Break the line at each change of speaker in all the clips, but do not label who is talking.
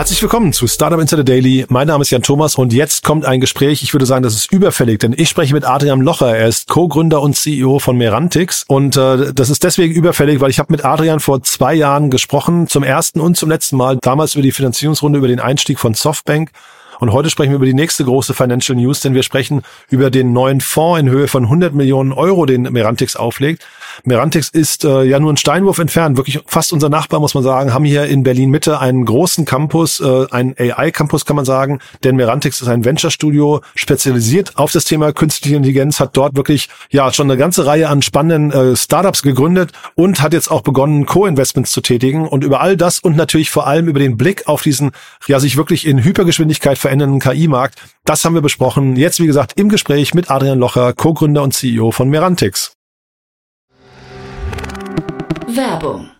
Herzlich willkommen zu Startup Insider Daily. Mein Name ist Jan Thomas und jetzt kommt ein Gespräch. Ich würde sagen, das ist überfällig, denn ich spreche mit Adrian Locher. Er ist Co-Gründer und CEO von Merantix und äh, das ist deswegen überfällig, weil ich habe mit Adrian vor zwei Jahren gesprochen, zum ersten und zum letzten Mal. Damals über die Finanzierungsrunde, über den Einstieg von Softbank. Und heute sprechen wir über die nächste große Financial News, denn wir sprechen über den neuen Fonds in Höhe von 100 Millionen Euro, den Merantix auflegt. Merantix ist äh, ja nur ein Steinwurf entfernt, wirklich fast unser Nachbar, muss man sagen, haben hier in Berlin Mitte einen großen Campus, äh, einen AI-Campus kann man sagen, denn Merantix ist ein Venture-Studio, spezialisiert auf das Thema künstliche Intelligenz, hat dort wirklich ja schon eine ganze Reihe an spannenden äh, Startups gegründet und hat jetzt auch begonnen, Co-Investments zu tätigen und über all das und natürlich vor allem über den Blick auf diesen ja sich wirklich in Hypergeschwindigkeit verändernden KI-Markt, das haben wir besprochen. Jetzt, wie gesagt, im Gespräch mit Adrian Locher, Co-Gründer und CEO von Merantix.
Werbung.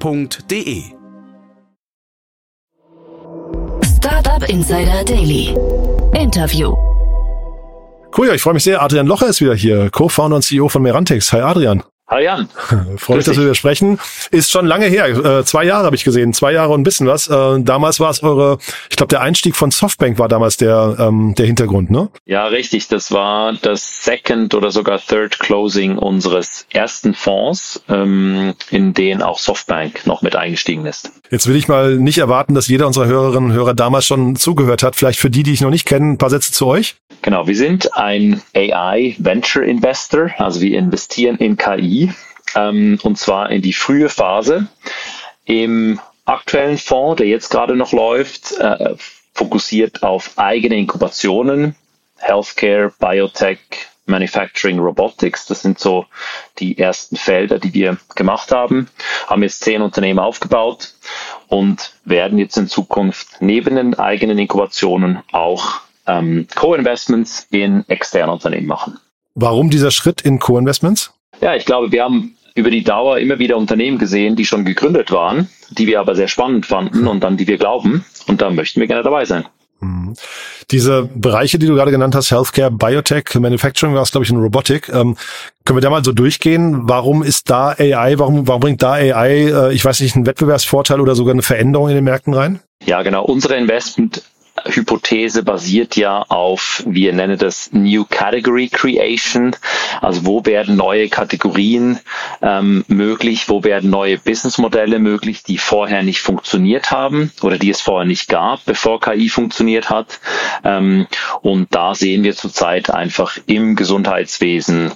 www.startup.de.
Startup Insider Daily. Interview.
Cool, ja, ich freue mich sehr. Adrian Locher ist wieder hier, Co-Founder und CEO von Merantix. Hi Adrian.
Hi Jan.
Freue mich, dass wir wieder sprechen. Ist schon lange her. Äh, zwei Jahre habe ich gesehen. Zwei Jahre und ein bisschen was. Äh, damals war es eure, ich glaube, der Einstieg von Softbank war damals der, ähm, der Hintergrund, ne?
Ja, richtig. Das war das Second oder sogar Third Closing unseres ersten Fonds, ähm, in den auch Softbank noch mit eingestiegen ist.
Jetzt will ich mal nicht erwarten, dass jeder unserer Hörerinnen und Hörer damals schon zugehört hat. Vielleicht für die, die ich noch nicht kenne, ein paar Sätze zu euch.
Genau, wir sind ein AI Venture Investor, also wir investieren in KI ähm, und zwar in die frühe Phase. Im aktuellen Fonds, der jetzt gerade noch läuft, äh, fokussiert auf eigene Inkubationen, Healthcare, Biotech, Manufacturing, Robotics. Das sind so die ersten Felder, die wir gemacht haben. Haben jetzt zehn Unternehmen aufgebaut und werden jetzt in Zukunft neben den eigenen Inkubationen auch ähm, Co-Investments in externe Unternehmen machen.
Warum dieser Schritt in Co-Investments?
Ja, ich glaube, wir haben über die Dauer immer wieder Unternehmen gesehen, die schon gegründet waren, die wir aber sehr spannend fanden und dann die wir glauben. Und da möchten wir gerne dabei sein.
Mhm. Diese Bereiche, die du gerade genannt hast, Healthcare, Biotech, Manufacturing war es, glaube ich, in Robotik. Ähm, können wir da mal so durchgehen? Warum ist da AI, warum, warum bringt da AI, äh, ich weiß nicht, einen Wettbewerbsvorteil oder sogar eine Veränderung in den Märkten rein?
Ja, genau. Unsere Investment Hypothese basiert ja auf, wir nennen das New Category Creation. Also wo werden neue Kategorien ähm, möglich, wo werden neue Businessmodelle möglich, die vorher nicht funktioniert haben oder die es vorher nicht gab, bevor KI funktioniert hat. Ähm, und da sehen wir zurzeit einfach im Gesundheitswesen,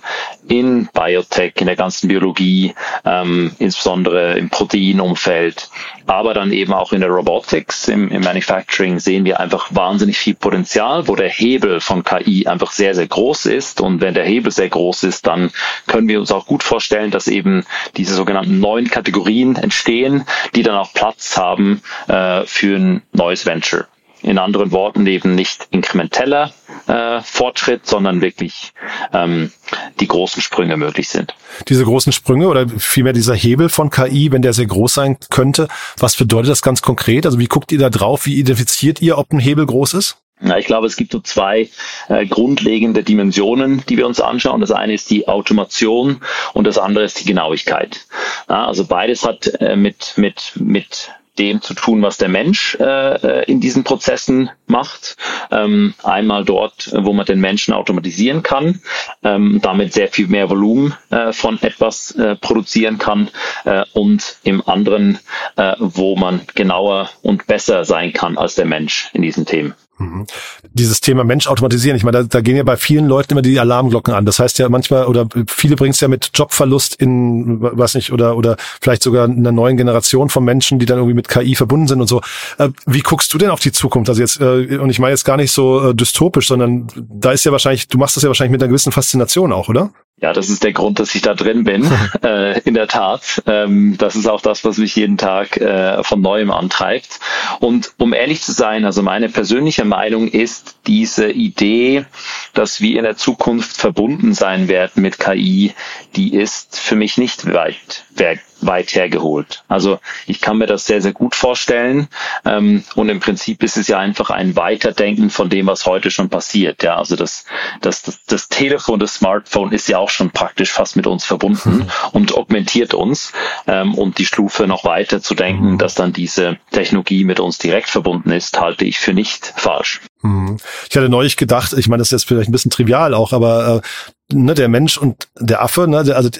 in Biotech, in der ganzen Biologie, ähm, insbesondere im Proteinumfeld, aber dann eben auch in der Robotics, im, im Manufacturing sehen wir einfach wahnsinnig viel Potenzial, wo der Hebel von KI einfach sehr, sehr groß ist. Und wenn der Hebel sehr groß ist, dann können wir uns auch gut vorstellen, dass eben diese sogenannten neuen Kategorien entstehen, die dann auch Platz haben äh, für ein neues Venture. In anderen Worten eben nicht inkrementeller äh, Fortschritt, sondern wirklich ähm, die großen Sprünge möglich sind.
Diese großen Sprünge oder vielmehr dieser Hebel von KI, wenn der sehr groß sein könnte, was bedeutet das ganz konkret? Also wie guckt ihr da drauf? Wie identifiziert ihr, ob ein Hebel groß ist?
Na, ich glaube, es gibt so zwei äh, grundlegende Dimensionen, die wir uns anschauen. Das eine ist die Automation und das andere ist die Genauigkeit. Ja, also beides hat äh, mit, mit, mit dem zu tun, was der Mensch äh, in diesen Prozessen macht. Ähm, einmal dort, wo man den Menschen automatisieren kann, ähm, damit sehr viel mehr Volumen äh, von etwas äh, produzieren kann äh, und im anderen, äh, wo man genauer und besser sein kann als der Mensch in diesen Themen.
Mhm. Dieses Thema Mensch automatisieren, ich meine, da, da gehen ja bei vielen Leuten immer die Alarmglocken an. Das heißt ja manchmal, oder viele bringen es ja mit Jobverlust in, weiß nicht, oder, oder vielleicht sogar einer neuen Generation von Menschen, die dann irgendwie mit KI verbunden sind und so. Äh, wie guckst du denn auf die Zukunft? Also jetzt, äh, und ich meine jetzt gar nicht so äh, dystopisch, sondern da ist ja wahrscheinlich, du machst das ja wahrscheinlich mit einer gewissen Faszination auch, oder?
Ja, das ist der Grund, dass ich da drin bin. äh, in der Tat. Ähm, das ist auch das, was mich jeden Tag äh, von neuem antreibt. Und um ehrlich zu sein, also meine persönliche Meinung ist, diese Idee, dass wir in der Zukunft verbunden sein werden mit KI, die ist für mich nicht weit weit hergeholt. Also ich kann mir das sehr, sehr gut vorstellen. Ähm, und im Prinzip ist es ja einfach ein Weiterdenken von dem, was heute schon passiert. Ja, also das, das, das, das Telefon, das Smartphone ist ja auch schon praktisch fast mit uns verbunden mhm. und augmentiert uns. Ähm, und die Stufe noch weiter zu denken, mhm. dass dann diese Technologie mit uns direkt verbunden ist, halte ich für nicht falsch.
Mhm. Ich hatte neulich gedacht, ich meine, das ist jetzt vielleicht ein bisschen trivial auch, aber äh, ne, der Mensch und der Affe, ne, der, also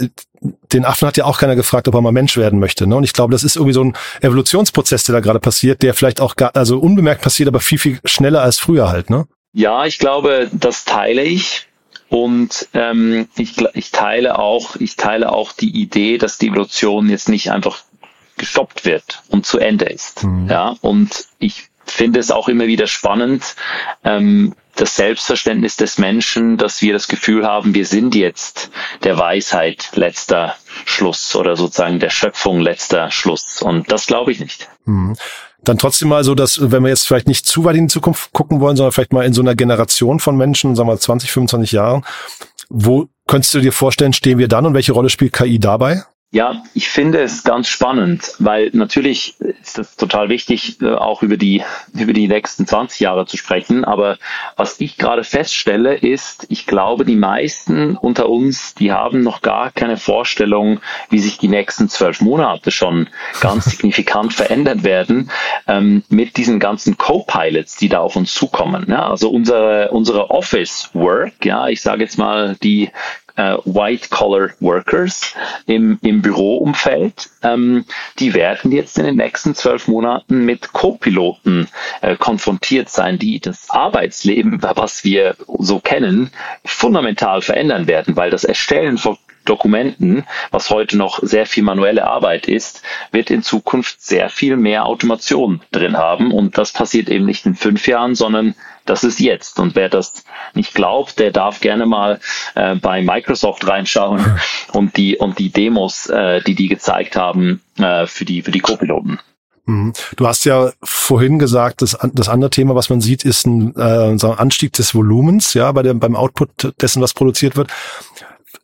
den Affen hat ja auch keiner gefragt, ob er mal Mensch werden möchte. Ne? Und ich glaube, das ist irgendwie so ein Evolutionsprozess, der da gerade passiert, der vielleicht auch gar, also unbemerkt passiert, aber viel, viel schneller als früher halt, ne?
Ja, ich glaube, das teile ich. Und ähm, ich, ich teile auch, ich teile auch die Idee, dass die Evolution jetzt nicht einfach gestoppt wird und zu Ende ist. Mhm. Ja, und ich finde es auch immer wieder spannend, ähm, das Selbstverständnis des Menschen, dass wir das Gefühl haben, wir sind jetzt der Weisheit letzter Schluss oder sozusagen der Schöpfung letzter Schluss. Und das glaube ich nicht.
Mhm. Dann trotzdem mal so, dass, wenn wir jetzt vielleicht nicht zu weit in die Zukunft gucken wollen, sondern vielleicht mal in so einer Generation von Menschen, sagen wir 20, 25 Jahren, wo könntest du dir vorstellen, stehen wir dann und welche Rolle spielt KI dabei?
Ja, ich finde es ganz spannend, weil natürlich ist es total wichtig, äh, auch über die, über die nächsten 20 Jahre zu sprechen. Aber was ich gerade feststelle, ist, ich glaube, die meisten unter uns, die haben noch gar keine Vorstellung, wie sich die nächsten zwölf Monate schon ganz signifikant verändern werden, ähm, mit diesen ganzen Co-Pilots, die da auf uns zukommen. Ja, also unsere, unsere Office Work, ja, ich sage jetzt mal die äh, White-Collar-Workers im, im Büroumfeld, ähm, die werden jetzt in den nächsten zwölf Monaten mit Co-Piloten äh, konfrontiert sein, die das Arbeitsleben, was wir so kennen, fundamental verändern werden, weil das Erstellen von Dokumenten, was heute noch sehr viel manuelle Arbeit ist, wird in Zukunft sehr viel mehr Automation drin haben. Und das passiert eben nicht in fünf Jahren, sondern das ist jetzt. Und wer das nicht glaubt, der darf gerne mal äh, bei Microsoft reinschauen und die und die Demos, äh, die die gezeigt haben äh, für die für die Co-Piloten.
Mhm. Du hast ja vorhin gesagt, das, das andere Thema, was man sieht, ist ein, äh, ein Anstieg des Volumens, ja, bei dem, beim Output dessen, was produziert wird.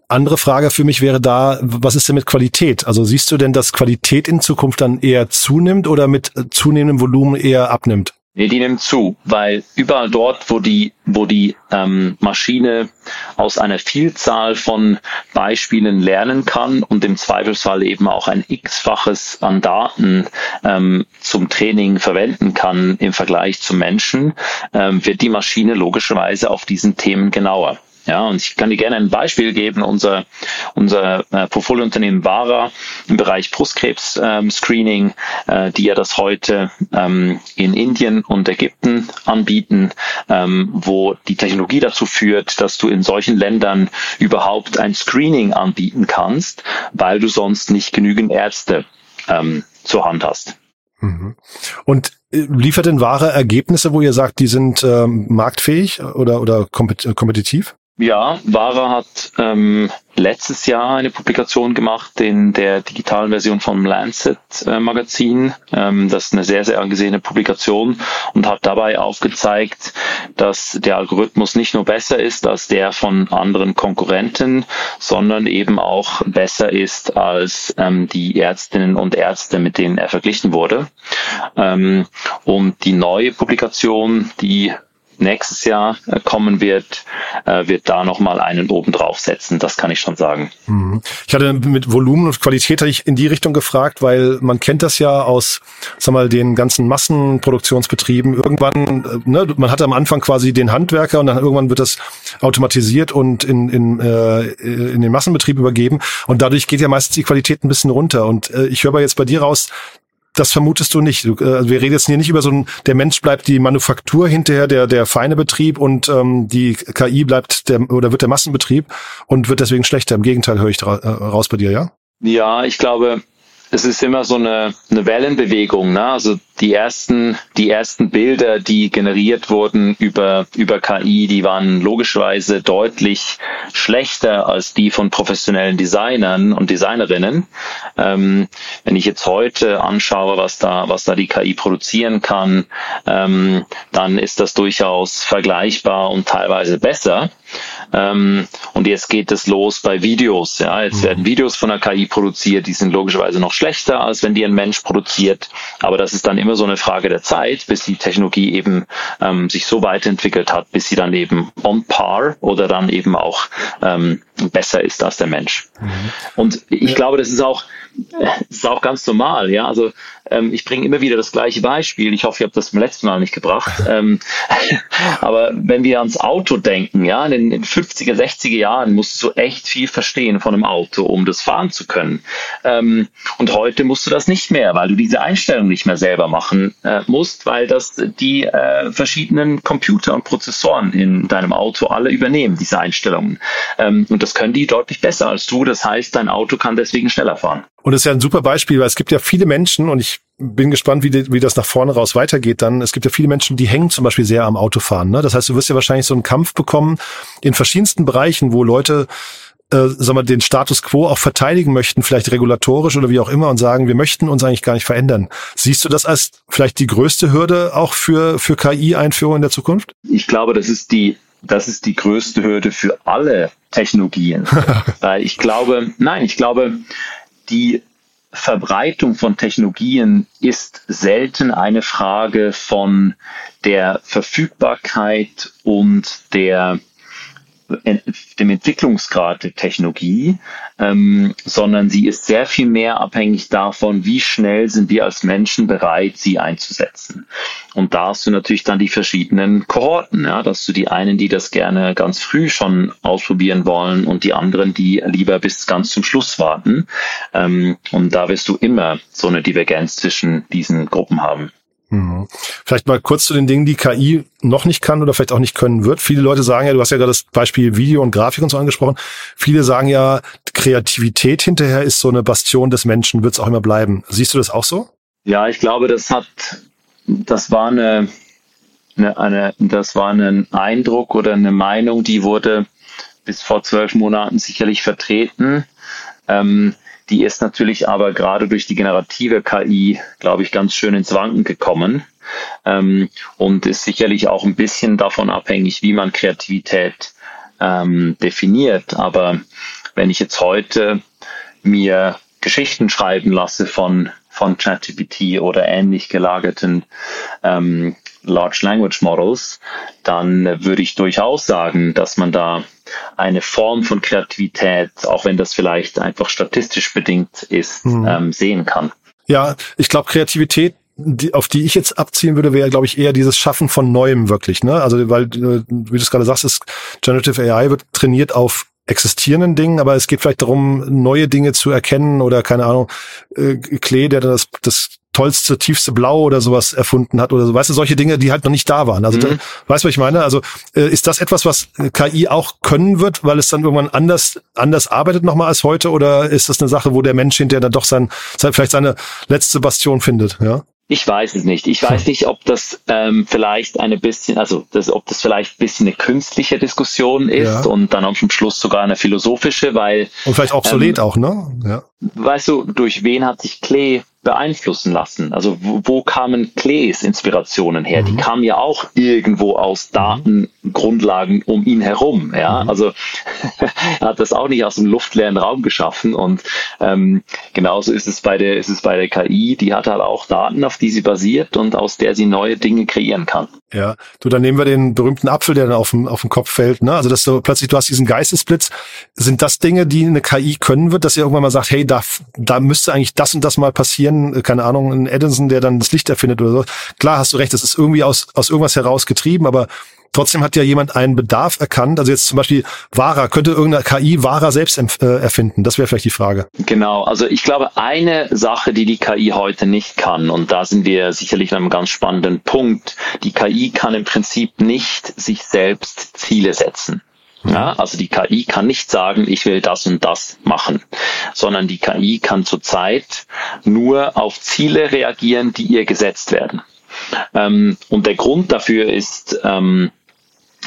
Andere Frage für mich wäre da, was ist denn mit Qualität? Also siehst du denn, dass Qualität in Zukunft dann eher zunimmt oder mit zunehmendem Volumen eher abnimmt?
Nee, die nimmt zu, weil überall dort, wo die, wo die ähm, Maschine aus einer Vielzahl von Beispielen lernen kann und im Zweifelsfall eben auch ein x-faches an Daten ähm, zum Training verwenden kann im Vergleich zum Menschen, ähm, wird die Maschine logischerweise auf diesen Themen genauer. Ja, und ich kann dir gerne ein Beispiel geben. Unser, unser äh, Portfoliounternehmen Vara im Bereich Brustkrebs-Screening, ähm, äh, die ja das heute ähm, in Indien und Ägypten anbieten, ähm, wo die Technologie dazu führt, dass du in solchen Ländern überhaupt ein Screening anbieten kannst, weil du sonst nicht genügend Ärzte ähm, zur Hand hast.
Mhm. Und äh, liefert denn wahre Ergebnisse, wo ihr sagt, die sind ähm, marktfähig oder, oder kompetitiv?
Ja, Vara hat ähm, letztes Jahr eine Publikation gemacht in der digitalen Version vom Lancet äh, Magazin. Ähm, das ist eine sehr, sehr angesehene Publikation und hat dabei aufgezeigt, dass der Algorithmus nicht nur besser ist als der von anderen Konkurrenten, sondern eben auch besser ist als ähm, die Ärztinnen und Ärzte, mit denen er verglichen wurde. Ähm, und die neue Publikation, die nächstes Jahr äh, kommen wird, äh, wird da nochmal einen oben draufsetzen. Das kann ich schon sagen.
Mhm. Ich hatte mit Volumen und Qualität hatte ich in die Richtung gefragt, weil man kennt das ja aus, sag mal, den ganzen Massenproduktionsbetrieben. Irgendwann, äh, ne, man hatte am Anfang quasi den Handwerker und dann irgendwann wird das automatisiert und in, in, äh, in den Massenbetrieb übergeben. Und dadurch geht ja meistens die Qualität ein bisschen runter. Und äh, ich höre aber jetzt bei dir raus, das vermutest du nicht. Du, äh, wir reden jetzt hier nicht über so ein, der Mensch bleibt die Manufaktur hinterher, der, der feine Betrieb und ähm, die KI bleibt der oder wird der Massenbetrieb und wird deswegen schlechter. Im Gegenteil höre ich da, äh, raus bei dir, ja?
Ja, ich glaube, es ist immer so eine, eine Wellenbewegung. Ne? Also die ersten, die ersten Bilder, die generiert wurden über, über KI, die waren logischerweise deutlich schlechter als die von professionellen Designern und Designerinnen. Ähm, wenn ich jetzt heute anschaue, was da, was da die KI produzieren kann, ähm, dann ist das durchaus vergleichbar und teilweise besser. Ähm, und jetzt geht es los bei Videos. Ja, jetzt mhm. werden Videos von der KI produziert, die sind logischerweise noch schlechter, als wenn die ein Mensch produziert. Aber das ist dann immer so eine Frage der Zeit, bis die Technologie eben ähm, sich so weiterentwickelt hat, bis sie dann eben on par oder dann eben auch ähm, besser ist als der Mensch. Mhm. Und ich glaube, das ist auch, das ist auch ganz normal. Ja, also ähm, ich bringe immer wieder das gleiche Beispiel. Ich hoffe, ich habe das beim letzten Mal nicht gebracht. Ähm, aber wenn wir ans Auto denken, ja, in den 50er, 60er Jahren musst du echt viel verstehen von einem Auto, um das fahren zu können. Ähm, und heute musst du das nicht mehr, weil du diese Einstellung nicht mehr selber machen äh, musst, weil das die äh, verschiedenen Computer und Prozessoren in deinem Auto alle übernehmen, diese Einstellungen. Ähm, und das können die deutlich besser als du. Das heißt, dein Auto kann deswegen schneller fahren.
Und das ist ja ein super Beispiel, weil es gibt ja viele Menschen und ich bin gespannt, wie, die, wie das nach vorne raus weitergeht dann. Es gibt ja viele Menschen, die hängen zum Beispiel sehr am Autofahren. Ne? Das heißt, du wirst ja wahrscheinlich so einen Kampf bekommen in verschiedensten Bereichen, wo Leute äh, sagen wir, den Status quo auch verteidigen möchten, vielleicht regulatorisch oder wie auch immer und sagen, wir möchten uns eigentlich gar nicht verändern. Siehst du das als vielleicht die größte Hürde auch für, für KI-Einführung in der Zukunft?
Ich glaube, das ist die das ist die größte Hürde für alle Technologien. Weil ich glaube, nein, ich glaube, die Verbreitung von Technologien ist selten eine Frage von der Verfügbarkeit und der dem Entwicklungsgrad der Technologie, ähm, sondern sie ist sehr viel mehr abhängig davon, wie schnell sind wir als Menschen bereit, sie einzusetzen. Und da hast du natürlich dann die verschiedenen Kohorten, ja, dass du die einen, die das gerne ganz früh schon ausprobieren wollen und die anderen, die lieber bis ganz zum Schluss warten. Ähm, und da wirst du immer so eine Divergenz zwischen diesen Gruppen haben.
Mhm. Vielleicht mal kurz zu den Dingen, die KI noch nicht kann oder vielleicht auch nicht können wird. Viele Leute sagen ja, du hast ja gerade das Beispiel Video und Grafik und so angesprochen. Viele sagen ja, Kreativität hinterher ist so eine Bastion des Menschen, wird es auch immer bleiben. Siehst du das auch so?
Ja, ich glaube, das hat, das war eine, eine, eine das war ein Eindruck oder eine Meinung, die wurde bis vor zwölf Monaten sicherlich vertreten. Ähm, die ist natürlich aber gerade durch die generative KI, glaube ich, ganz schön ins Wanken gekommen ähm, und ist sicherlich auch ein bisschen davon abhängig, wie man Kreativität ähm, definiert. Aber wenn ich jetzt heute mir Geschichten schreiben lasse von von ChatGPT oder ähnlich gelagerten ähm, Large Language Models, dann würde ich durchaus sagen, dass man da eine Form von Kreativität, auch wenn das vielleicht einfach statistisch bedingt ist, mhm. ähm, sehen kann.
Ja, ich glaube, Kreativität die, auf die ich jetzt abzielen würde, wäre, glaube ich, eher dieses Schaffen von Neuem wirklich. Ne? Also, weil, äh, wie du es gerade sagst, ist Generative AI wird trainiert auf existierenden Dingen, aber es geht vielleicht darum, neue Dinge zu erkennen oder keine Ahnung, äh, Klee, der das, das tollste, tiefste Blau oder sowas erfunden hat oder so. Weißt du, solche Dinge, die halt noch nicht da waren. Also, mhm. da, weißt du, was ich meine? Also, äh, ist das etwas, was KI auch können wird, weil es dann irgendwann anders, anders arbeitet nochmal als heute? Oder ist das eine Sache, wo der Mensch hinterher dann doch sein, sein vielleicht seine letzte Bastion findet, ja?
Ich weiß es nicht. Ich weiß nicht, ob das ähm, vielleicht eine bisschen, also das, ob das vielleicht ein bisschen eine künstliche Diskussion ist ja. und dann am Schluss sogar eine philosophische, weil
und vielleicht obsolet ähm, auch, ne? Ja.
Weißt du, durch wen hat sich Klee beeinflussen lassen? Also wo, wo kamen Klees Inspirationen her? Mhm. Die kamen ja auch irgendwo aus mhm. Datengrundlagen um ihn herum. Ja, mhm. also er hat das auch nicht aus dem luftleeren Raum geschaffen. Und ähm, genauso ist es bei der ist es bei der KI. Die hat halt auch Daten, auf die sie basiert und aus der sie neue Dinge kreieren kann.
Ja, du, dann nehmen wir den berühmten Apfel, der dann auf dem, auf dem Kopf fällt. Ne? Also, dass du plötzlich, du hast diesen Geistesblitz. Sind das Dinge, die eine KI können wird, dass ihr irgendwann mal sagt, hey, da, da müsste eigentlich das und das mal passieren? Keine Ahnung, ein Edison, der dann das Licht erfindet oder so. Klar, hast du recht, das ist irgendwie aus, aus irgendwas heraus getrieben, aber Trotzdem hat ja jemand einen Bedarf erkannt. Also jetzt zum Beispiel Vara, könnte irgendeine KI Vara selbst äh, erfinden? Das wäre vielleicht die Frage.
Genau, also ich glaube, eine Sache, die die KI heute nicht kann, und da sind wir sicherlich an einem ganz spannenden Punkt, die KI kann im Prinzip nicht sich selbst Ziele setzen. Ja, also die KI kann nicht sagen, ich will das und das machen, sondern die KI kann zurzeit nur auf Ziele reagieren, die ihr gesetzt werden. Ähm, und der Grund dafür ist, ähm,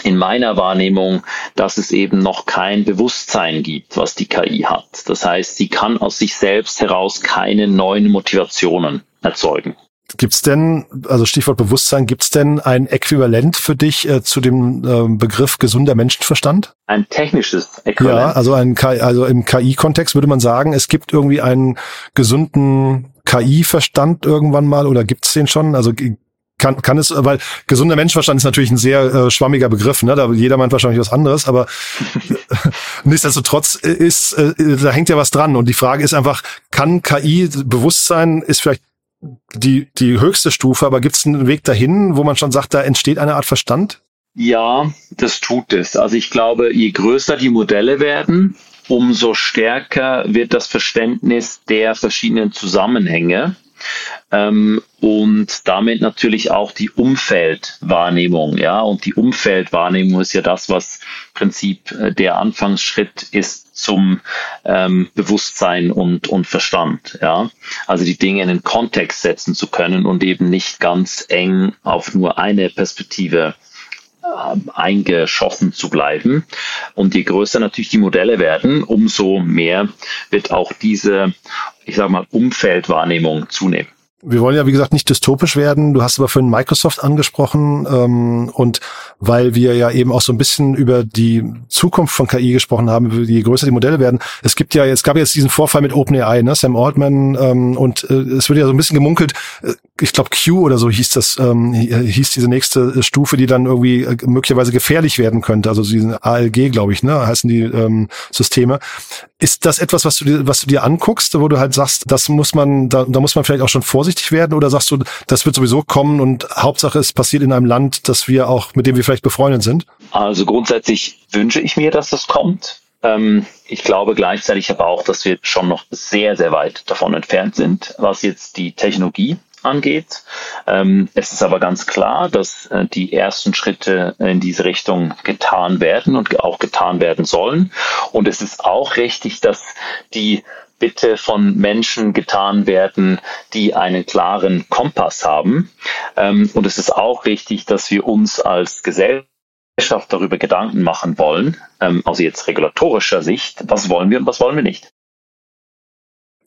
in meiner Wahrnehmung, dass es eben noch kein Bewusstsein gibt, was die KI hat. Das heißt, sie kann aus sich selbst heraus keine neuen Motivationen erzeugen.
Gibt's denn, also Stichwort Bewusstsein, gibt's denn ein Äquivalent für dich äh, zu dem äh, Begriff gesunder Menschenverstand?
Ein technisches Äquivalent?
Ja, also ein also im KI-Kontext würde man sagen, es gibt irgendwie einen gesunden KI-Verstand irgendwann mal oder gibt's den schon? Also kann, kann es, weil gesunder Menschenverstand ist natürlich ein sehr äh, schwammiger Begriff, ne? Da jeder meint wahrscheinlich was anderes, aber nichtsdestotrotz ist, äh, da hängt ja was dran. Und die Frage ist einfach, kann KI Bewusstsein ist vielleicht die, die höchste Stufe, aber gibt es einen Weg dahin, wo man schon sagt, da entsteht eine Art Verstand?
Ja, das tut es. Also ich glaube, je größer die Modelle werden, umso stärker wird das Verständnis der verschiedenen Zusammenhänge ähm, und damit natürlich auch die Umfeldwahrnehmung. Ja, und die Umfeldwahrnehmung ist ja das, was im Prinzip äh, der Anfangsschritt ist zum ähm, Bewusstsein und, und Verstand. Ja, also die Dinge in den Kontext setzen zu können und eben nicht ganz eng auf nur eine Perspektive äh, eingeschossen zu bleiben. Und je größer natürlich die Modelle werden, umso mehr wird auch diese, ich sage mal, Umfeldwahrnehmung zunehmen
wir wollen ja, wie gesagt, nicht dystopisch werden. Du hast aber vorhin Microsoft angesprochen ähm, und weil wir ja eben auch so ein bisschen über die Zukunft von KI gesprochen haben, je größer die Modelle werden. Es gibt ja, es gab jetzt diesen Vorfall mit OpenAI, ne, Sam Altman ähm, und äh, es wird ja so ein bisschen gemunkelt. Äh, ich glaube Q oder so hieß das, ähm, hieß diese nächste Stufe, die dann irgendwie äh, möglicherweise gefährlich werden könnte. Also diesen ALG, glaube ich, ne, heißen die ähm, Systeme. Ist das etwas, was du dir, was du dir anguckst, wo du halt sagst, das muss man, da, da muss man vielleicht auch schon vorsichtig werden, oder sagst du, das wird sowieso kommen und Hauptsache es passiert in einem Land, das wir auch, mit dem wir vielleicht befreundet sind?
Also grundsätzlich wünsche ich mir, dass das kommt. Ähm, ich glaube gleichzeitig aber auch, dass wir schon noch sehr, sehr weit davon entfernt sind, was jetzt die Technologie angeht. Ähm, es ist aber ganz klar, dass äh, die ersten Schritte in diese Richtung getan werden und auch getan werden sollen. Und es ist auch richtig, dass die bitte von Menschen getan werden, die einen klaren Kompass haben. Ähm, und es ist auch richtig, dass wir uns als Gesellschaft darüber Gedanken machen wollen, ähm, also jetzt regulatorischer Sicht, was wollen wir und was wollen wir nicht.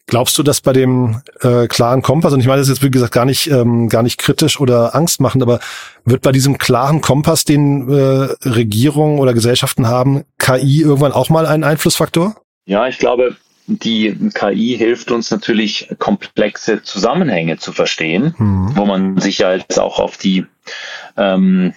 Glaubst du, dass bei dem äh, klaren Kompass, und ich meine das jetzt wie gesagt gar nicht, ähm, gar nicht kritisch oder Angst machen, aber wird bei diesem klaren Kompass, den äh, Regierungen oder Gesellschaften haben, KI irgendwann auch mal ein Einflussfaktor?
Ja, ich glaube, die KI hilft uns natürlich, komplexe Zusammenhänge zu verstehen, mhm. wo man sich ja jetzt auch auf die ähm,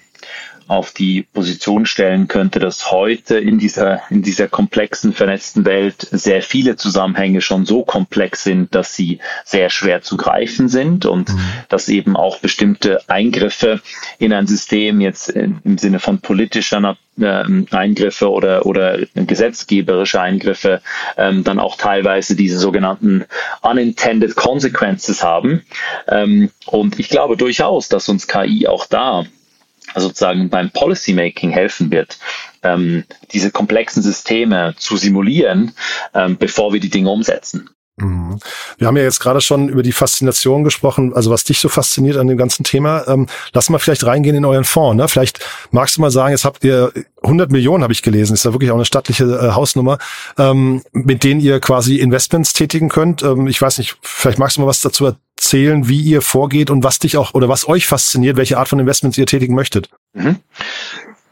auf die Position stellen könnte, dass heute in dieser, in dieser komplexen, vernetzten Welt sehr viele Zusammenhänge schon so komplex sind, dass sie sehr schwer zu greifen sind und mhm. dass eben auch bestimmte Eingriffe in ein System jetzt im Sinne von politischer ähm, Eingriffe oder, oder gesetzgeberische Eingriffe ähm, dann auch teilweise diese sogenannten unintended consequences haben. Ähm, und ich glaube durchaus, dass uns KI auch da sozusagen beim Policymaking helfen wird, ähm, diese komplexen Systeme zu simulieren, ähm, bevor wir die Dinge umsetzen.
Mhm. Wir haben ja jetzt gerade schon über die Faszination gesprochen, also was dich so fasziniert an dem ganzen Thema. Ähm, lass mal vielleicht reingehen in euren Fonds. Ne? Vielleicht magst du mal sagen, jetzt habt ihr 100 Millionen, habe ich gelesen, ist ja wirklich auch eine stattliche äh, Hausnummer, ähm, mit denen ihr quasi Investments tätigen könnt. Ähm, ich weiß nicht, vielleicht magst du mal was dazu erzählen, wie ihr vorgeht und was dich auch oder was euch fasziniert, welche Art von Investments ihr tätigen möchtet. Mhm.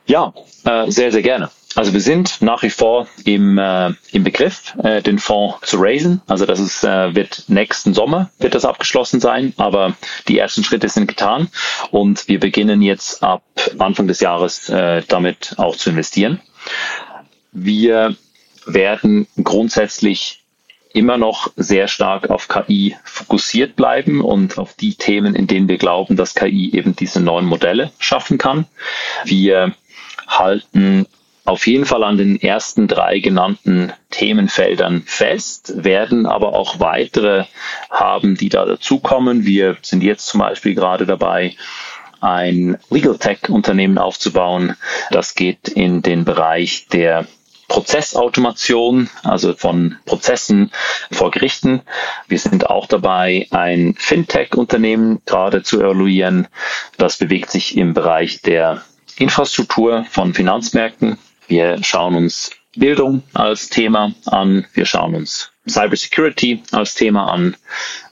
Ja, äh, sehr, sehr gerne. Also wir sind nach wie vor im, äh, im Begriff, äh, den Fonds zu raisen. Also das ist, äh, wird nächsten Sommer wird das abgeschlossen sein, aber die ersten Schritte sind getan und wir beginnen jetzt ab Anfang des Jahres äh, damit auch zu investieren. Wir werden grundsätzlich immer noch sehr stark auf KI fokussiert bleiben und auf die Themen, in denen wir glauben, dass KI eben diese neuen Modelle schaffen kann. Wir halten auf jeden Fall an den ersten drei genannten Themenfeldern fest, werden aber auch weitere haben, die da dazukommen. Wir sind jetzt zum Beispiel gerade dabei, ein Legal Tech Unternehmen aufzubauen. Das geht in den Bereich der Prozessautomation, also von Prozessen vor Gerichten. Wir sind auch dabei, ein Fintech-Unternehmen gerade zu evaluieren. Das bewegt sich im Bereich der Infrastruktur von Finanzmärkten. Wir schauen uns Bildung als Thema an. Wir schauen uns Cybersecurity als Thema an.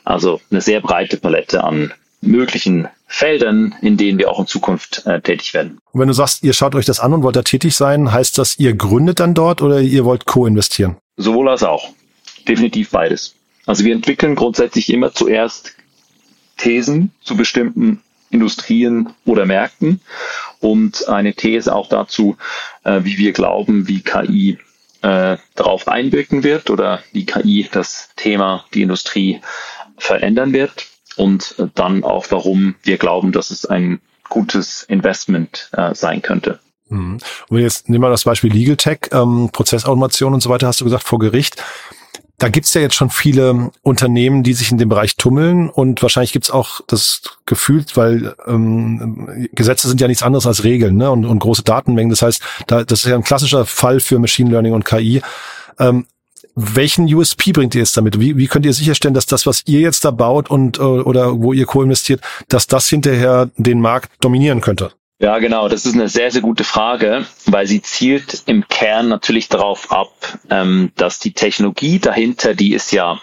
Also eine sehr breite Palette an möglichen Feldern, in denen wir auch in Zukunft äh, tätig werden.
Und wenn du sagst, ihr schaut euch das an und wollt da tätig sein, heißt das, ihr gründet dann dort oder ihr wollt co-investieren?
Sowohl als auch. Definitiv beides. Also wir entwickeln grundsätzlich immer zuerst Thesen zu bestimmten Industrien oder Märkten und eine These auch dazu, äh, wie wir glauben, wie KI äh, darauf einwirken wird oder wie KI das Thema, die Industrie verändern wird und dann auch, warum wir glauben, dass es ein gutes Investment äh, sein könnte.
Mhm. Und jetzt nehmen wir das Beispiel Legal Tech, ähm, Prozessautomation und so weiter, hast du gesagt, vor Gericht. Da gibt's ja jetzt schon viele Unternehmen, die sich in dem Bereich tummeln und wahrscheinlich gibt's auch das Gefühl, weil ähm, Gesetze sind ja nichts anderes als Regeln ne? und, und große Datenmengen. Das heißt, da, das ist ja ein klassischer Fall für Machine Learning und KI. Ähm, welchen USP bringt ihr jetzt damit? Wie, wie könnt ihr sicherstellen, dass das, was ihr jetzt da baut und äh, oder wo ihr co-investiert, dass das hinterher den Markt dominieren könnte?
Ja, genau. Das ist eine sehr, sehr gute Frage, weil sie zielt im Kern natürlich darauf ab, ähm, dass die Technologie dahinter, die ist ja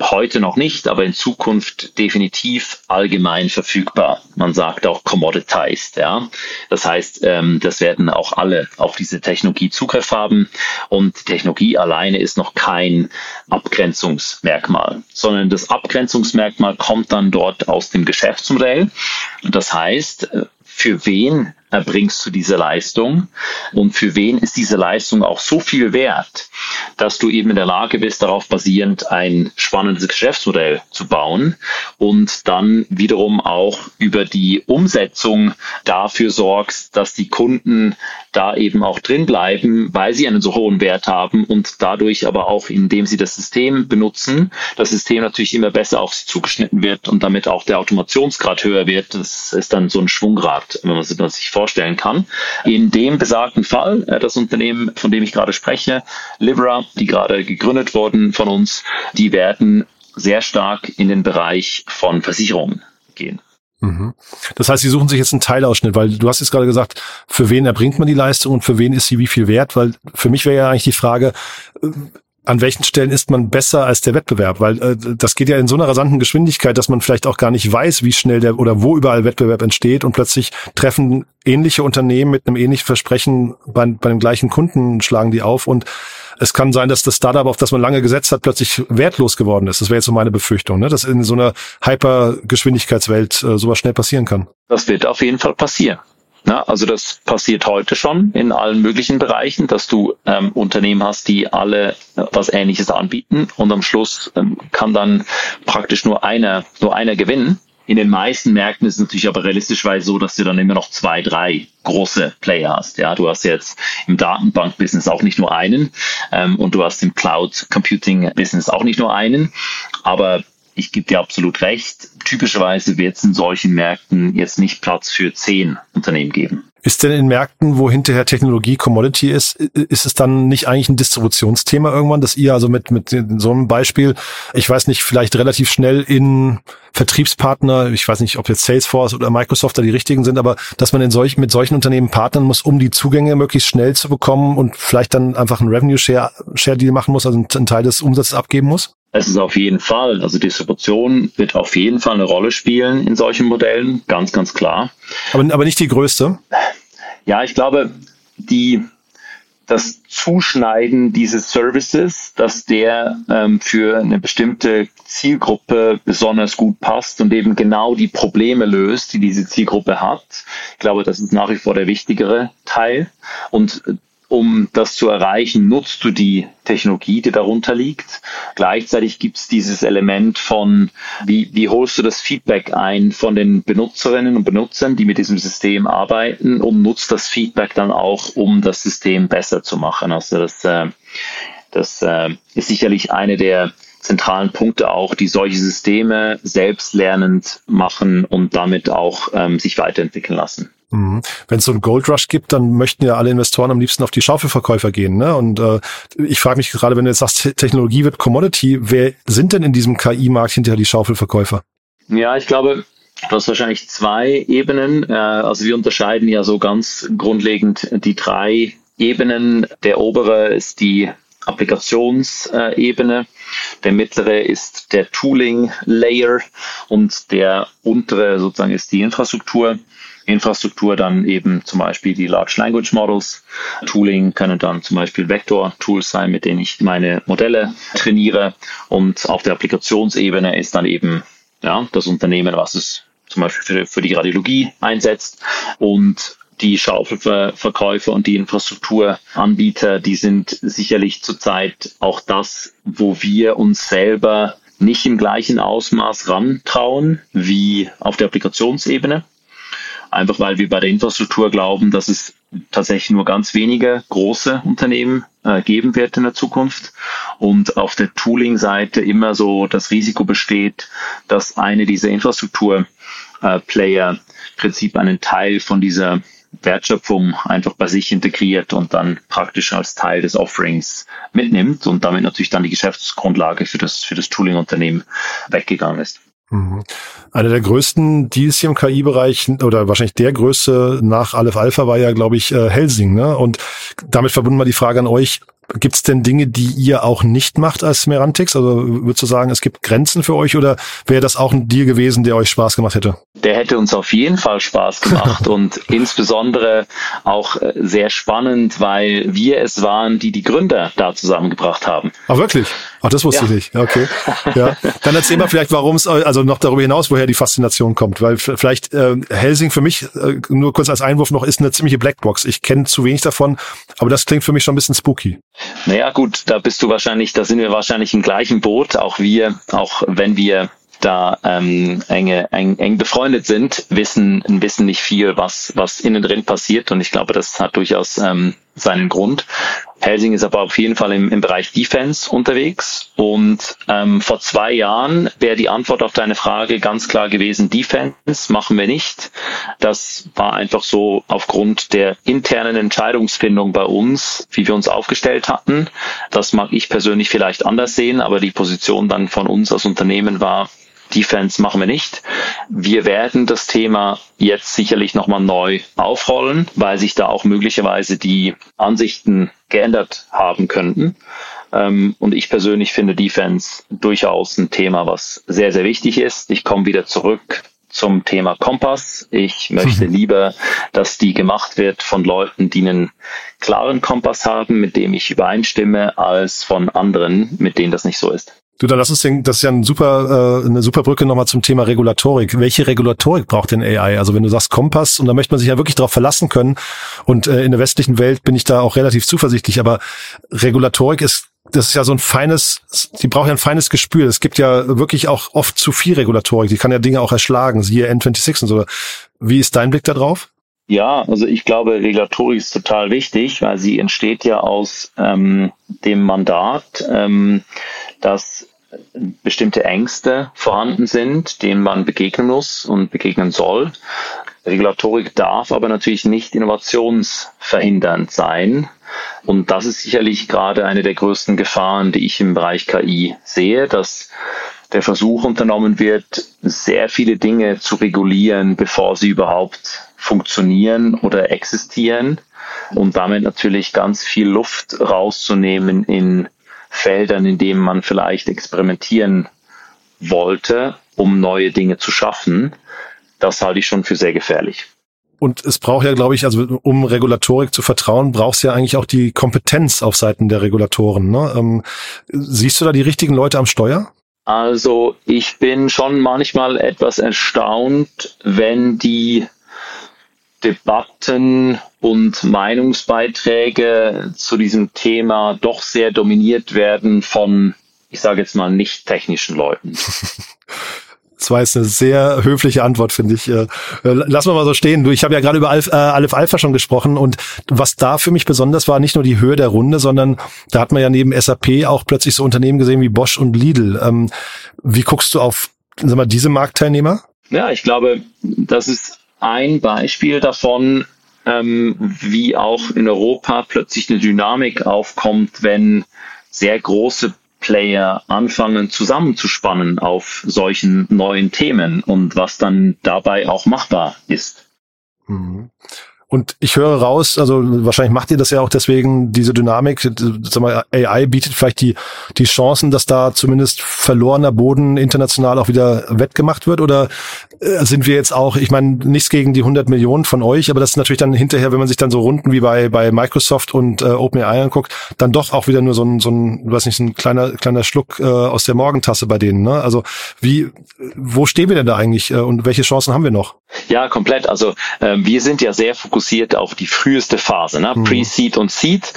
Heute noch nicht, aber in Zukunft definitiv allgemein verfügbar. Man sagt auch commoditized. Ja, das heißt, ähm, das werden auch alle auf diese Technologie Zugriff haben. Und Technologie alleine ist noch kein Abgrenzungsmerkmal, sondern das Abgrenzungsmerkmal kommt dann dort aus dem Geschäftsmodell. Das heißt, äh, für wen erbringst du diese Leistung und für wen ist diese Leistung auch so viel wert, dass du eben in der Lage bist, darauf basierend ein spannendes Geschäftsmodell zu bauen und dann wiederum auch über die Umsetzung dafür sorgst, dass die Kunden da eben auch drin bleiben, weil sie einen so hohen Wert haben und dadurch aber auch, indem sie das System benutzen, das System natürlich immer besser auf sie zugeschnitten wird und damit auch der Automationsgrad höher wird. Das ist dann so ein Schwungrad, wenn man sich vorstellt vorstellen kann. In dem besagten Fall, äh, das Unternehmen, von dem ich gerade spreche, Libra, die gerade gegründet wurden von uns, die werden sehr stark in den Bereich von Versicherungen gehen.
Mhm. Das heißt, Sie suchen sich jetzt einen Teilausschnitt, weil du hast jetzt gerade gesagt, für wen erbringt man die Leistung und für wen ist sie wie viel wert? Weil für mich wäre ja eigentlich die Frage, äh, an welchen Stellen ist man besser als der Wettbewerb? Weil äh, das geht ja in so einer rasanten Geschwindigkeit, dass man vielleicht auch gar nicht weiß, wie schnell der oder wo überall Wettbewerb entsteht und plötzlich treffen ähnliche Unternehmen mit einem ähnlichen Versprechen bei, bei dem gleichen Kunden schlagen die auf und es kann sein, dass das Startup, auf das man lange gesetzt hat, plötzlich wertlos geworden ist. Das wäre jetzt so meine Befürchtung, ne? dass in so einer Hypergeschwindigkeitswelt äh, sowas schnell passieren kann.
Das wird auf jeden Fall passieren. Na, also das passiert heute schon in allen möglichen Bereichen, dass du ähm, Unternehmen hast, die alle äh, was Ähnliches anbieten und am Schluss ähm, kann dann praktisch nur einer, nur einer gewinnen. In den meisten Märkten ist es natürlich aber realistischerweise so, dass du dann immer noch zwei, drei große Player hast. Ja, du hast jetzt im Datenbank-Business auch nicht nur einen ähm, und du hast im Cloud Computing-Business auch nicht nur einen. Aber ich gebe dir absolut recht. Typischerweise wird es in solchen Märkten jetzt nicht Platz für zehn Unternehmen geben.
Ist denn in Märkten, wo hinterher Technologie Commodity ist, ist es dann nicht eigentlich ein Distributionsthema irgendwann, dass ihr also mit, mit so einem Beispiel, ich weiß nicht, vielleicht relativ schnell in Vertriebspartner, ich weiß nicht, ob jetzt Salesforce oder Microsoft da die richtigen sind, aber dass man in solch, mit solchen Unternehmen partnern muss, um die Zugänge möglichst schnell zu bekommen und vielleicht dann einfach ein Revenue Share, Share Deal machen muss, also einen Teil des Umsatzes abgeben muss?
Es ist auf jeden Fall, also Distribution wird auf jeden Fall eine Rolle spielen in solchen Modellen, ganz, ganz klar.
Aber, aber nicht die größte?
Ja, ich glaube, die, das Zuschneiden dieses Services, dass der ähm, für eine bestimmte Zielgruppe besonders gut passt und eben genau die Probleme löst, die diese Zielgruppe hat. Ich glaube, das ist nach wie vor der wichtigere Teil. Und um das zu erreichen, nutzt du die Technologie, die darunter liegt. Gleichzeitig gibt es dieses Element von, wie, wie holst du das Feedback ein von den Benutzerinnen und Benutzern, die mit diesem System arbeiten und nutzt das Feedback dann auch, um das System besser zu machen. Also das, äh, das äh, ist sicherlich eine der zentralen Punkte auch, die solche Systeme selbstlernend machen und damit auch ähm, sich weiterentwickeln lassen.
Mhm. Wenn es so einen Gold Rush gibt, dann möchten ja alle Investoren am liebsten auf die Schaufelverkäufer gehen. Ne? Und äh, ich frage mich gerade, wenn du jetzt sagst, Technologie wird Commodity, wer sind denn in diesem KI-Markt hinterher die Schaufelverkäufer?
Ja, ich glaube, Du hast wahrscheinlich zwei Ebenen. Äh, Also wir unterscheiden ja so ganz grundlegend die drei Ebenen. Der obere ist die Applikationsebene. Der mittlere ist der Tooling Layer und der untere sozusagen ist die Infrastruktur. Infrastruktur dann eben zum Beispiel die Large Language Models. Tooling können dann zum Beispiel Vector-Tools sein, mit denen ich meine Modelle trainiere. Und auf der Applikationsebene ist dann eben ja, das Unternehmen, was es zum Beispiel für, für die Radiologie einsetzt. Und die Schaufelverkäufer und die Infrastrukturanbieter, die sind sicherlich zurzeit auch das, wo wir uns selber nicht im gleichen Ausmaß rantrauen wie auf der Applikationsebene. Einfach weil wir bei der Infrastruktur glauben, dass es tatsächlich nur ganz wenige große Unternehmen äh, geben wird in der Zukunft. Und auf der Tooling-Seite immer so das Risiko besteht, dass eine dieser Infrastruktur-Player äh, im Prinzip einen Teil von dieser Wertschöpfung einfach bei sich integriert und dann praktisch als Teil des Offerings mitnimmt und damit natürlich dann die Geschäftsgrundlage für das, für das Tooling-Unternehmen weggegangen ist.
Mhm. Einer der größten Deals hier im KI-Bereich oder wahrscheinlich der größte nach Aleph Alpha war ja, glaube ich, äh, Helsing. Ne? Und damit verbunden mal die Frage an euch, Gibt es denn Dinge, die ihr auch nicht macht als Merantix? Also würdest du sagen, es gibt Grenzen für euch oder wäre das auch ein Deal gewesen, der euch Spaß gemacht hätte?
Der hätte uns auf jeden Fall Spaß gemacht und insbesondere auch äh, sehr spannend, weil wir es waren, die die Gründer da zusammengebracht haben.
Ach wirklich? Ach, das wusste ja. ich nicht. Okay. Ja. Dann erzähl mal vielleicht, warum es, also noch darüber hinaus, woher die Faszination kommt. Weil vielleicht äh, Helsing für mich, äh, nur kurz als Einwurf noch, ist eine ziemliche Blackbox. Ich kenne zu wenig davon, aber das klingt für mich schon ein bisschen spooky.
Naja, gut, da bist du wahrscheinlich, da sind wir wahrscheinlich im gleichen Boot. Auch wir, auch wenn wir da ähm, enge, eng, eng befreundet sind, wissen, wissen nicht viel, was, was innen drin passiert. Und ich glaube, das hat durchaus ähm, seinen Grund. Helsing ist aber auf jeden Fall im, im Bereich Defense unterwegs. Und ähm, vor zwei Jahren wäre die Antwort auf deine Frage ganz klar gewesen, Defense machen wir nicht. Das war einfach so aufgrund der internen Entscheidungsfindung bei uns, wie wir uns aufgestellt hatten. Das mag ich persönlich vielleicht anders sehen, aber die Position dann von uns als Unternehmen war, Defense machen wir nicht. Wir werden das Thema jetzt sicherlich nochmal neu aufrollen, weil sich da auch möglicherweise die Ansichten geändert haben könnten. Ähm, und ich persönlich finde Defense durchaus ein Thema, was sehr, sehr wichtig ist. Ich komme wieder zurück zum Thema Kompass. Ich möchte lieber, dass die gemacht wird von Leuten, die einen klaren Kompass haben, mit dem ich übereinstimme, als von anderen, mit denen das nicht so ist.
Du, dann lass uns den, das ist ja ein super, äh, eine super Brücke nochmal zum Thema Regulatorik. Welche Regulatorik braucht denn AI? Also wenn du sagst Kompass, und da möchte man sich ja wirklich darauf verlassen können, und äh, in der westlichen Welt bin ich da auch relativ zuversichtlich, aber Regulatorik ist das ist ja so ein feines, die braucht ja ein feines Gespür. Es gibt ja wirklich auch oft zu viel Regulatorik. Die kann ja Dinge auch erschlagen, siehe N26 und so. Wie ist dein Blick da drauf?
Ja, also ich glaube, Regulatorik ist total wichtig, weil sie entsteht ja aus ähm, dem Mandat, ähm, dass bestimmte Ängste vorhanden sind, denen man begegnen muss und begegnen soll. Regulatorik darf aber natürlich nicht innovationsverhindernd sein. Und das ist sicherlich gerade eine der größten Gefahren, die ich im Bereich KI sehe, dass der Versuch unternommen wird, sehr viele Dinge zu regulieren, bevor sie überhaupt funktionieren oder existieren und damit natürlich ganz viel Luft rauszunehmen in Feldern, in denen man vielleicht experimentieren wollte, um neue Dinge zu schaffen. Das halte ich schon für sehr gefährlich.
Und es braucht ja, glaube ich, also um Regulatorik zu vertrauen, braucht es ja eigentlich auch die Kompetenz auf Seiten der Regulatoren. Ne? Ähm, siehst du da die richtigen Leute am Steuer?
Also ich bin schon manchmal etwas erstaunt, wenn die Debatten und Meinungsbeiträge zu diesem Thema doch sehr dominiert werden von, ich sage jetzt mal, nicht technischen Leuten.
Das war jetzt eine sehr höfliche Antwort, finde ich. Äh, lass mal mal so stehen. Du, ich habe ja gerade über Alf, äh, Aleph Alpha schon gesprochen und was da für mich besonders war, nicht nur die Höhe der Runde, sondern da hat man ja neben SAP auch plötzlich so Unternehmen gesehen wie Bosch und Lidl. Ähm, wie guckst du auf sag mal, diese Marktteilnehmer?
Ja, ich glaube, das ist ein Beispiel davon, ähm, wie auch in Europa plötzlich eine Dynamik aufkommt, wenn sehr große Player anfangen zusammenzuspannen auf solchen neuen Themen und was dann dabei auch machbar ist.
Mhm. Und ich höre raus, also wahrscheinlich macht ihr das ja auch deswegen, diese Dynamik, sag mal, AI bietet vielleicht die, die Chancen, dass da zumindest verlorener Boden international auch wieder wettgemacht wird? Oder äh, sind wir jetzt auch, ich meine, nichts gegen die 100 Millionen von euch, aber das ist natürlich dann hinterher, wenn man sich dann so Runden wie bei, bei Microsoft und äh, OpenAI anguckt, dann doch auch wieder nur so ein, so ein, weiß nicht, ein kleiner, kleiner Schluck äh, aus der Morgentasse bei denen. Ne? Also wie, wo stehen wir denn da eigentlich äh, und welche Chancen haben wir noch?
Ja, komplett. Also äh, wir sind ja sehr fokussiert auf die früheste Phase, ne? Mhm. Pre-Seed und Seed.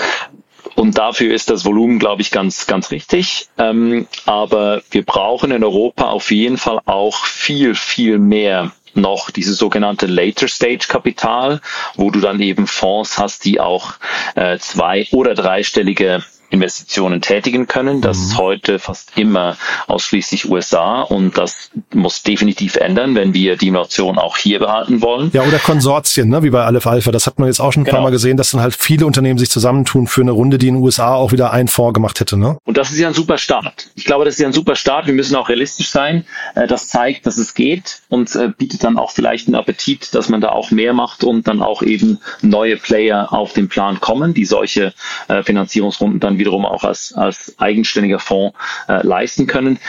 Und dafür ist das Volumen, glaube ich, ganz, ganz richtig. Ähm, aber wir brauchen in Europa auf jeden Fall auch viel, viel mehr noch dieses sogenannte Later Stage Kapital, wo du dann eben Fonds hast, die auch äh, zwei- oder dreistellige Investitionen tätigen können. Das ist mhm. heute fast immer ausschließlich USA und das muss definitiv ändern, wenn wir die Nation auch hier behalten wollen.
Ja, oder Konsortien, ne, wie bei Aleph Alpha. Das hat man jetzt auch schon ein genau. paar Mal gesehen, dass dann halt viele Unternehmen sich zusammentun für eine Runde, die in den USA auch wieder ein Fonds gemacht hätte. Ne?
Und das ist ja ein super Start. Ich glaube, das ist ja ein super Start. Wir müssen auch realistisch sein. Äh, das zeigt, dass es geht und äh, bietet dann auch vielleicht einen Appetit, dass man da auch mehr macht und dann auch eben neue Player auf den Plan kommen, die solche äh, Finanzierungsrunden dann wiederum auch als, als eigenständiger Fonds äh, leisten können.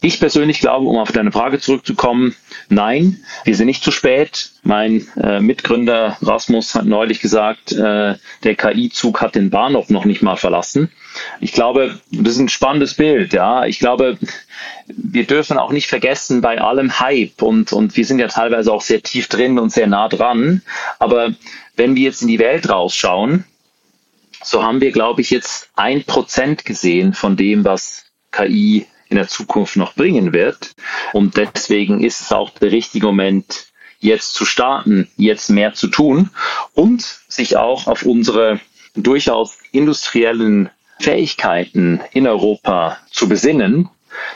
Ich persönlich glaube, um auf deine Frage zurückzukommen, nein, wir sind nicht zu spät. Mein äh, Mitgründer Rasmus hat neulich gesagt, äh, der KI-Zug hat den Bahnhof noch nicht mal verlassen. Ich glaube, das ist ein spannendes Bild. Ja, ich glaube, wir dürfen auch nicht vergessen bei allem Hype und und wir sind ja teilweise auch sehr tief drin und sehr nah dran. Aber wenn wir jetzt in die Welt rausschauen, so haben wir, glaube ich, jetzt ein Prozent gesehen von dem, was KI in der Zukunft noch bringen wird. Und deswegen ist es auch der richtige Moment, jetzt zu starten, jetzt mehr zu tun und sich auch auf unsere durchaus industriellen Fähigkeiten in Europa zu besinnen,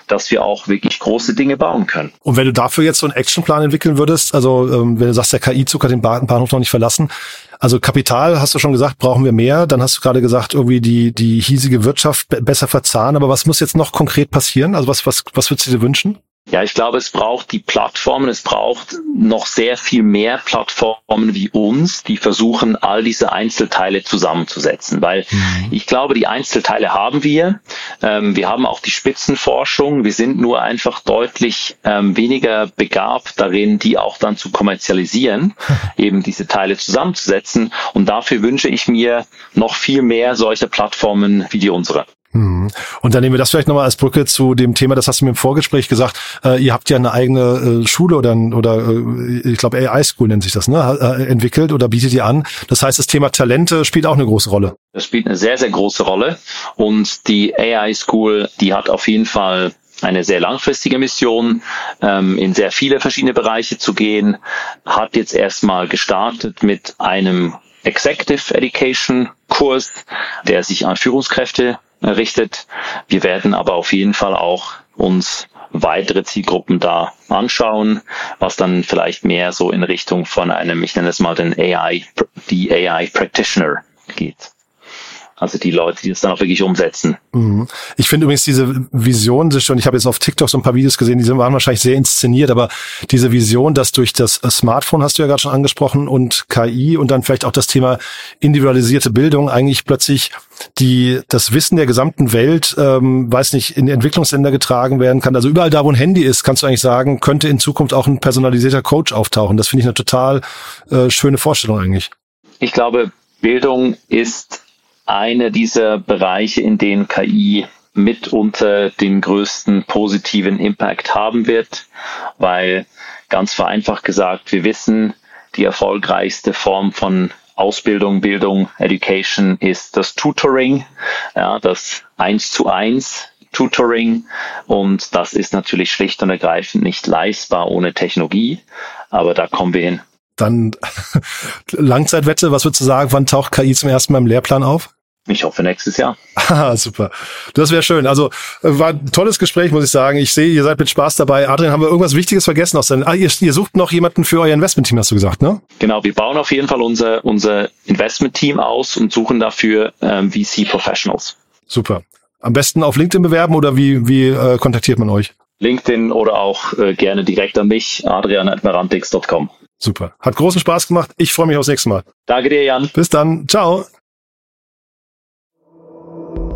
dass wir auch wirklich große Dinge bauen können.
Und wenn du dafür jetzt so einen Actionplan entwickeln würdest, also ähm, wenn du sagst, der KI-Zug hat den Bahnhof noch nicht verlassen, also Kapital, hast du schon gesagt, brauchen wir mehr. Dann hast du gerade gesagt, irgendwie die, die hiesige Wirtschaft besser verzahnen. Aber was muss jetzt noch konkret passieren? Also was, was, was würdest du dir wünschen?
Ja, ich glaube, es braucht die Plattformen, es braucht noch sehr viel mehr Plattformen wie uns, die versuchen, all diese Einzelteile zusammenzusetzen. Weil mhm. ich glaube, die Einzelteile haben wir. Ähm, wir haben auch die Spitzenforschung. Wir sind nur einfach deutlich ähm, weniger begabt darin, die auch dann zu kommerzialisieren, eben diese Teile zusammenzusetzen. Und dafür wünsche ich mir noch viel mehr solcher Plattformen wie die unsere.
Hm. Und dann nehmen wir das vielleicht nochmal als Brücke zu dem Thema, das hast du mir im Vorgespräch gesagt, äh, ihr habt ja eine eigene äh, Schule oder, oder äh, ich glaube AI School nennt sich das, ne, äh, entwickelt oder bietet ihr an. Das heißt, das Thema Talente spielt auch eine große Rolle.
Das spielt eine sehr, sehr große Rolle und die AI School, die hat auf jeden Fall eine sehr langfristige Mission, ähm, in sehr viele verschiedene Bereiche zu gehen, hat jetzt erstmal gestartet mit einem Executive Education Kurs, der sich an Führungskräfte richtet. Wir werden aber auf jeden Fall auch uns weitere Zielgruppen da anschauen, was dann vielleicht mehr so in Richtung von einem, ich nenne es mal den AI, die AI Practitioner geht. Also die Leute, die das dann auch wirklich umsetzen.
Mhm. Ich finde übrigens diese Vision schon, ich habe jetzt auf TikTok so ein paar Videos gesehen, die waren wahrscheinlich sehr inszeniert, aber diese Vision, dass durch das Smartphone, hast du ja gerade schon angesprochen, und KI und dann vielleicht auch das Thema individualisierte Bildung eigentlich plötzlich die das Wissen der gesamten Welt, ähm, weiß nicht, in Entwicklungsländer getragen werden kann. Also überall da, wo ein Handy ist, kannst du eigentlich sagen, könnte in Zukunft auch ein personalisierter Coach auftauchen. Das finde ich eine total äh, schöne Vorstellung eigentlich.
Ich glaube, Bildung ist einer dieser Bereiche, in denen KI mitunter den größten positiven Impact haben wird, weil ganz vereinfacht gesagt, wir wissen, die erfolgreichste Form von Ausbildung, Bildung, Education ist das Tutoring, ja, das eins zu eins Tutoring und das ist natürlich schlicht und ergreifend nicht leistbar ohne Technologie, aber da kommen wir hin.
Dann Langzeitwette, was würdest du sagen, wann taucht KI zum ersten Mal im Lehrplan auf?
Ich hoffe nächstes Jahr.
Ah, super. Das wäre schön. Also äh, war ein tolles Gespräch, muss ich sagen. Ich sehe, ihr seid mit Spaß dabei. Adrian, haben wir irgendwas Wichtiges vergessen aus deinem, ah, ihr, ihr sucht noch jemanden für euer Investmentteam, hast du gesagt, ne?
Genau, wir bauen auf jeden Fall unser, unser Investmentteam aus und suchen dafür ähm, VC Professionals.
Super. Am besten auf LinkedIn bewerben oder wie, wie äh, kontaktiert man euch?
LinkedIn oder auch äh, gerne direkt an mich, adrian.merantix.com.
Super. Hat großen Spaß gemacht. Ich freue mich aufs nächste Mal.
Danke dir, Jan.
Bis dann. Ciao.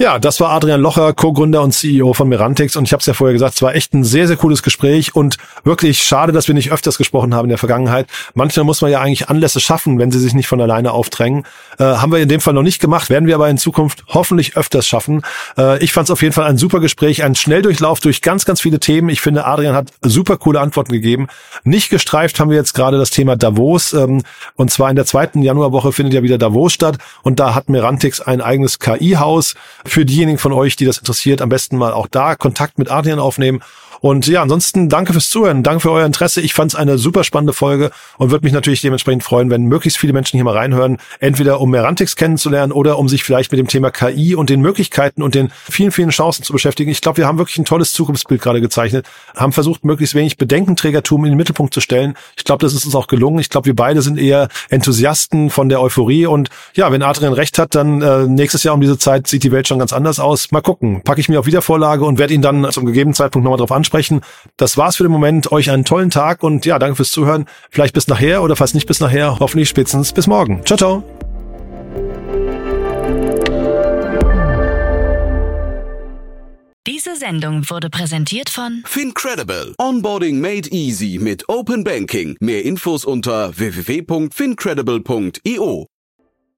Ja, das war Adrian Locher, Co-Gründer und CEO von Merantix. Und ich habe es ja vorher gesagt, es war echt ein sehr, sehr cooles Gespräch und wirklich schade, dass wir nicht öfters gesprochen haben in der Vergangenheit. Manchmal muss man ja eigentlich Anlässe schaffen, wenn sie sich nicht von alleine aufdrängen. Äh, haben wir in dem Fall noch nicht gemacht, werden wir aber in Zukunft hoffentlich öfters schaffen. Äh, ich fand es auf jeden Fall ein super Gespräch, ein Schnelldurchlauf durch ganz, ganz viele Themen. Ich finde, Adrian hat super coole Antworten gegeben. Nicht gestreift haben wir jetzt gerade das Thema Davos. Ähm, und zwar in der zweiten Januarwoche findet ja wieder Davos statt. Und da hat Merantix ein eigenes KI-Haus für diejenigen von euch, die das interessiert, am besten mal auch da Kontakt mit Adrian aufnehmen und ja, ansonsten danke fürs Zuhören, danke für euer Interesse. Ich fand es eine super spannende Folge und würde mich natürlich dementsprechend freuen, wenn möglichst viele Menschen hier mal reinhören, entweder um Merantix kennenzulernen oder um sich vielleicht mit dem Thema KI und den Möglichkeiten und den vielen, vielen Chancen zu beschäftigen. Ich glaube, wir haben wirklich ein tolles Zukunftsbild gerade gezeichnet, haben versucht, möglichst wenig Bedenkenträgertum in den Mittelpunkt zu stellen. Ich glaube, das ist uns auch gelungen. Ich glaube, wir beide sind eher Enthusiasten von der Euphorie und ja, wenn Adrian recht hat, dann äh, nächstes Jahr um diese Zeit sieht die Welt schon ganz anders aus. Mal gucken. Packe ich mir auf Wiedervorlage und werde ihn dann zum gegebenen Zeitpunkt nochmal drauf ansprechen sprechen. Das war's für den Moment. Euch einen tollen Tag und ja, danke fürs Zuhören. Vielleicht bis nachher oder falls nicht bis nachher, hoffentlich spätestens bis morgen. Ciao, ciao.
Diese Sendung wurde präsentiert von
Fincredible. Onboarding made easy mit Open Banking. Mehr Infos unter www.fincredible.io.